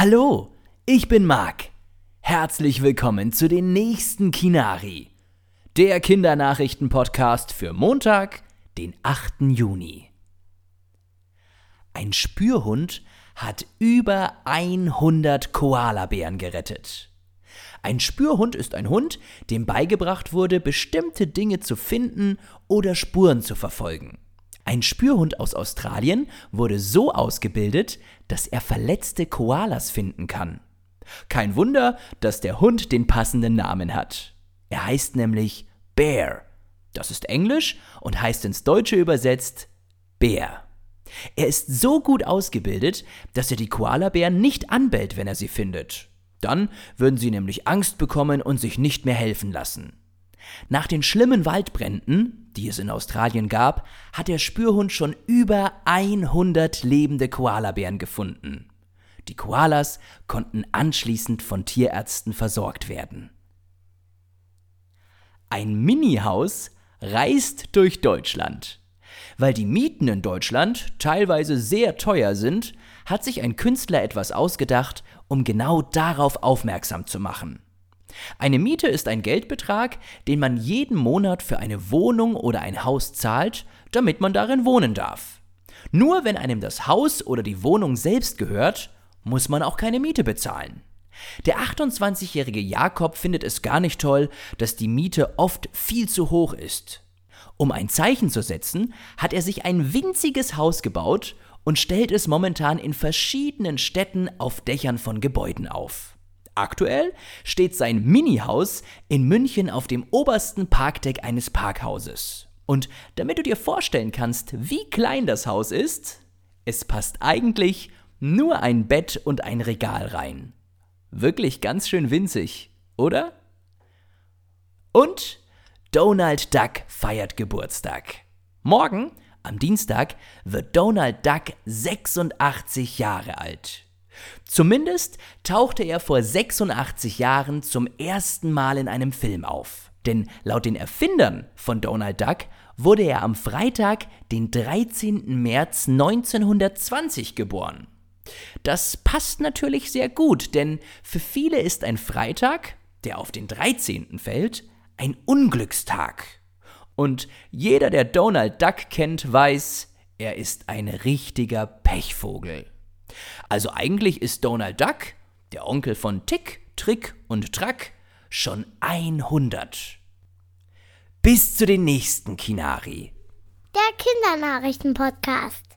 Hallo, ich bin Marc. Herzlich willkommen zu den nächsten Kinari, der Kindernachrichten-Podcast für Montag, den 8. Juni. Ein Spürhund hat über 100 Koalabären gerettet. Ein Spürhund ist ein Hund, dem beigebracht wurde, bestimmte Dinge zu finden oder Spuren zu verfolgen. Ein Spürhund aus Australien wurde so ausgebildet, dass er verletzte Koalas finden kann. Kein Wunder, dass der Hund den passenden Namen hat. Er heißt nämlich Bear. Das ist Englisch und heißt ins Deutsche übersetzt Bär. Er ist so gut ausgebildet, dass er die Koalabären nicht anbellt, wenn er sie findet. Dann würden sie nämlich Angst bekommen und sich nicht mehr helfen lassen. Nach den schlimmen Waldbränden, die es in Australien gab, hat der Spürhund schon über 100 lebende Koalabären gefunden. Die Koalas konnten anschließend von Tierärzten versorgt werden. Ein Mini-Haus reist durch Deutschland. Weil die Mieten in Deutschland teilweise sehr teuer sind, hat sich ein Künstler etwas ausgedacht, um genau darauf aufmerksam zu machen. Eine Miete ist ein Geldbetrag, den man jeden Monat für eine Wohnung oder ein Haus zahlt, damit man darin wohnen darf. Nur wenn einem das Haus oder die Wohnung selbst gehört, muss man auch keine Miete bezahlen. Der 28-jährige Jakob findet es gar nicht toll, dass die Miete oft viel zu hoch ist. Um ein Zeichen zu setzen, hat er sich ein winziges Haus gebaut und stellt es momentan in verschiedenen Städten auf Dächern von Gebäuden auf. Aktuell steht sein Mini-Haus in München auf dem obersten Parkdeck eines Parkhauses. Und damit du dir vorstellen kannst, wie klein das Haus ist, es passt eigentlich nur ein Bett und ein Regal rein. Wirklich ganz schön winzig, oder? Und Donald Duck feiert Geburtstag. Morgen, am Dienstag, wird Donald Duck 86 Jahre alt. Zumindest tauchte er vor 86 Jahren zum ersten Mal in einem Film auf. Denn laut den Erfindern von Donald Duck wurde er am Freitag, den 13. März 1920 geboren. Das passt natürlich sehr gut, denn für viele ist ein Freitag, der auf den 13. fällt, ein Unglückstag. Und jeder, der Donald Duck kennt, weiß, er ist ein richtiger Pechvogel. Also eigentlich ist Donald Duck, der Onkel von Tick, Trick und Track, schon 100. Bis zu den nächsten Kinari. Der Kindernachrichten-Podcast.